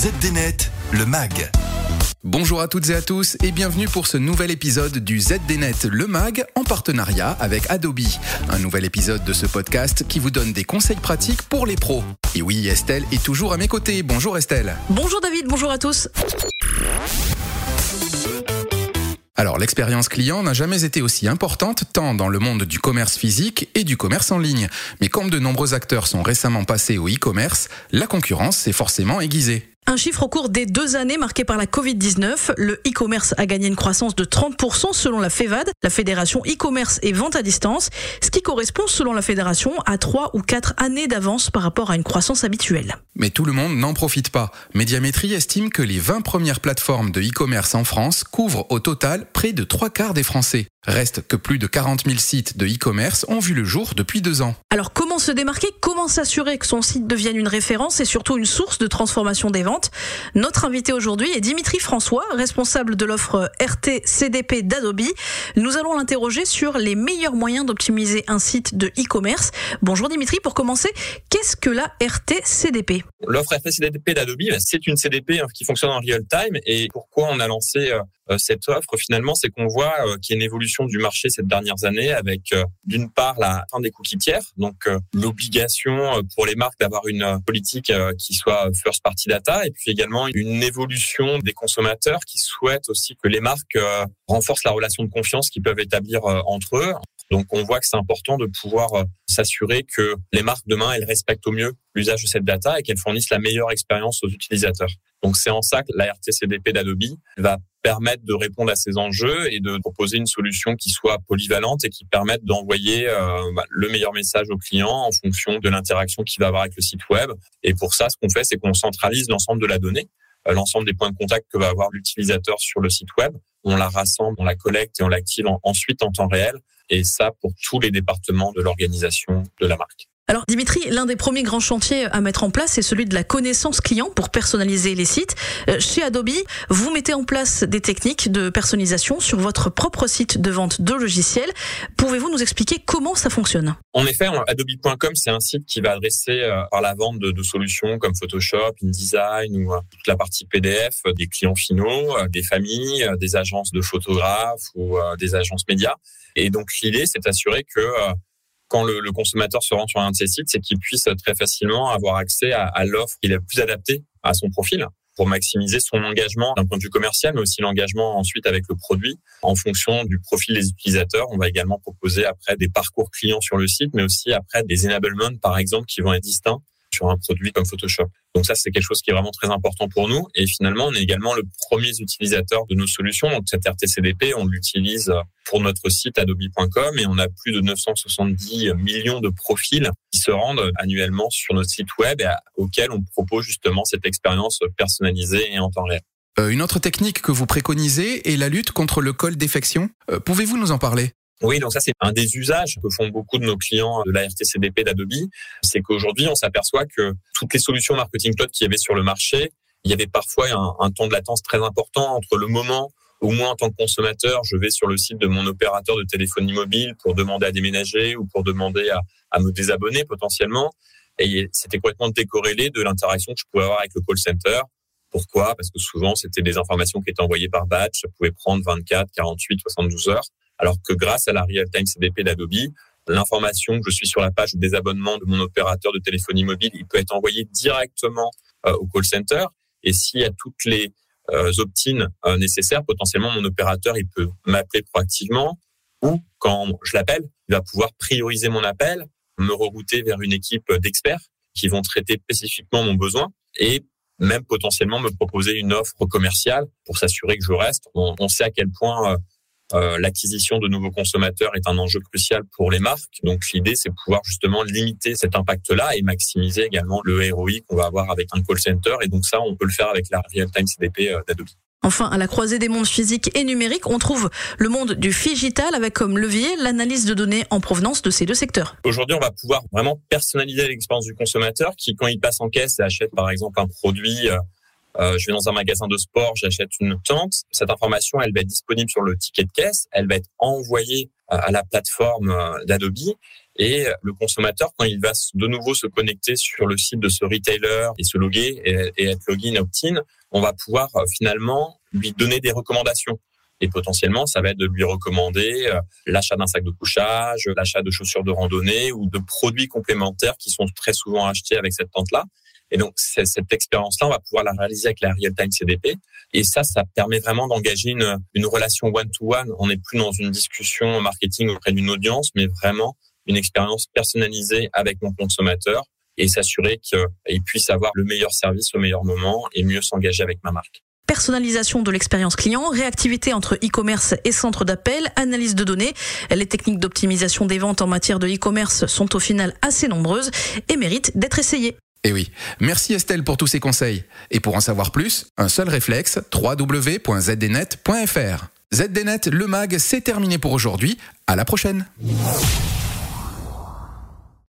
ZDNet, le MAG. Bonjour à toutes et à tous et bienvenue pour ce nouvel épisode du ZDNet Le Mag en partenariat avec Adobe. Un nouvel épisode de ce podcast qui vous donne des conseils pratiques pour les pros. Et oui, Estelle est toujours à mes côtés. Bonjour Estelle. Bonjour David, bonjour à tous. Alors l'expérience client n'a jamais été aussi importante tant dans le monde du commerce physique et du commerce en ligne. Mais comme de nombreux acteurs sont récemment passés au e-commerce, la concurrence s'est forcément aiguisée. Un chiffre au cours des deux années marquées par la Covid-19. Le e-commerce a gagné une croissance de 30% selon la FEVAD, la Fédération e-commerce et vente à distance, ce qui correspond selon la Fédération à 3 ou 4 années d'avance par rapport à une croissance habituelle. Mais tout le monde n'en profite pas. Médiamétrie estime que les 20 premières plateformes de e-commerce en France couvrent au total près de 3 quarts des Français. Reste que plus de 40 000 sites de e-commerce ont vu le jour depuis deux ans. Alors comment se démarquer Comment s'assurer que son site devienne une référence et surtout une source de transformation des ventes. Notre invité aujourd'hui est Dimitri François, responsable de l'offre RT CDP d'Adobe. Nous allons l'interroger sur les meilleurs moyens d'optimiser un site de e-commerce. Bonjour Dimitri, pour commencer, qu'est-ce que la RT CDP L'offre RT CDP d'Adobe, c'est une CDP hein, qui fonctionne en real time. Et pourquoi on a lancé euh, euh, cette offre, finalement, c'est qu'on voit euh, qu'il y a une évolution du marché ces dernières années avec, d'une part, la fin des cookies tiers, donc l'obligation pour les marques d'avoir une politique qui soit first party data, et puis également une évolution des consommateurs qui souhaitent aussi que les marques renforcent la relation de confiance qu'ils peuvent établir entre eux. Donc on voit que c'est important de pouvoir s'assurer que les marques demain elles respectent au mieux l'usage de cette data et qu'elles fournissent la meilleure expérience aux utilisateurs. Donc c'est en ça que la RTCDP d'Adobe va permettre de répondre à ces enjeux et de proposer une solution qui soit polyvalente et qui permette d'envoyer euh, bah, le meilleur message au client en fonction de l'interaction qu'il va avoir avec le site web. Et pour ça, ce qu'on fait, c'est qu'on centralise l'ensemble de la donnée, euh, l'ensemble des points de contact que va avoir l'utilisateur sur le site web. On la rassemble, on la collecte et on l'active ensuite en temps réel. Et ça pour tous les départements de l'organisation de la marque. Alors Dimitri, l'un des premiers grands chantiers à mettre en place, c'est celui de la connaissance client pour personnaliser les sites. Euh, chez Adobe, vous mettez en place des techniques de personnalisation sur votre propre site de vente de logiciels. Pouvez-vous nous expliquer comment ça fonctionne? En effet, adobe.com, c'est un site qui va adresser euh, par la vente de, solutions comme Photoshop, InDesign ou euh, toute la partie PDF des clients finaux, des familles, des agences de photographes ou des agences médias. Et donc l'idée, c'est d'assurer que quand le, le, consommateur se rend sur un de ces sites, c'est qu'il puisse très facilement avoir accès à, à l'offre qui est la plus adaptée à son profil pour maximiser son engagement d'un point de vue commercial, mais aussi l'engagement ensuite avec le produit. En fonction du profil des utilisateurs, on va également proposer après des parcours clients sur le site, mais aussi après des enablements, par exemple, qui vont être distincts sur un produit comme Photoshop. Donc ça, c'est quelque chose qui est vraiment très important pour nous. Et finalement, on est également le premier utilisateur de nos solutions. Donc cette RTCDP, on l'utilise pour notre site adobe.com et on a plus de 970 millions de profils qui se rendent annuellement sur notre site web et auxquels on propose justement cette expérience personnalisée et en temps réel. Euh, une autre technique que vous préconisez est la lutte contre le col défection. Euh, pouvez-vous nous en parler? Oui, donc ça c'est un des usages que font beaucoup de nos clients de la RTCDP d'Adobe, c'est qu'aujourd'hui on s'aperçoit que toutes les solutions marketing cloud qui y avait sur le marché, il y avait parfois un, un temps de latence très important entre le moment où moi en tant que consommateur je vais sur le site de mon opérateur de téléphonie mobile pour demander à déménager ou pour demander à, à me désabonner potentiellement, et c'était complètement décorrélé de l'interaction que je pouvais avoir avec le call center. Pourquoi? Parce que souvent c'était des informations qui étaient envoyées par batch, ça pouvait prendre 24, 48, 72 heures. Alors que grâce à la real-time CDP d'Adobe, l'information que je suis sur la page de désabonnement de mon opérateur de téléphonie mobile, il peut être envoyé directement euh, au call center. Et s'il y a toutes les euh, opt-in euh, nécessaires, potentiellement mon opérateur, il peut m'appeler proactivement ou quand je l'appelle, il va pouvoir prioriser mon appel, me rerouter vers une équipe d'experts qui vont traiter spécifiquement mon besoin et même potentiellement me proposer une offre commerciale pour s'assurer que je reste. On, on, sait à quel point euh, l'acquisition de nouveaux consommateurs est un enjeu crucial pour les marques. Donc l'idée, c'est pouvoir justement limiter cet impact-là et maximiser également le ROI qu'on va avoir avec un call center. Et donc ça, on peut le faire avec la real-time CDP euh, d'Adobe. Enfin, à la croisée des mondes physiques et numériques, on trouve le monde du digital avec comme levier l'analyse de données en provenance de ces deux secteurs. Aujourd'hui, on va pouvoir vraiment personnaliser l'expérience du consommateur qui, quand il passe en caisse et achète par exemple un produit euh, euh, je vais dans un magasin de sport, j'achète une tente. Cette information, elle va être disponible sur le ticket de caisse, elle va être envoyée euh, à la plateforme euh, d'Adobe Et le consommateur, quand il va de nouveau se connecter sur le site de ce retailer et se loguer et, être login opt-in, on va pouvoir euh, finalement lui donner des recommandations. Et potentiellement, ça va être de lui recommander euh, l'achat d'un sac de couchage, l'achat de chaussures de randonnée ou de produits complémentaires qui sont très souvent achetés avec cette tente-là. Et donc, cette expérience-là, on va pouvoir la réaliser avec la real-time CDP. Et ça, ça permet vraiment d'engager une, relation one-to-one. On n'est plus dans une discussion marketing auprès d'une audience, mais vraiment une expérience personnalisée avec mon consommateur et s'assurer qu'il puisse avoir le meilleur service au meilleur moment et mieux s'engager avec ma marque personnalisation de l'expérience client, réactivité entre e-commerce et centre d'appel, analyse de données. Les techniques d'optimisation des ventes en matière de e-commerce sont au final assez nombreuses et méritent d'être essayées. Eh oui, merci Estelle pour tous ces conseils. Et pour en savoir plus, un seul réflexe, www.zdnet.fr. ZDNet, le mag, c'est terminé pour aujourd'hui. À la prochaine.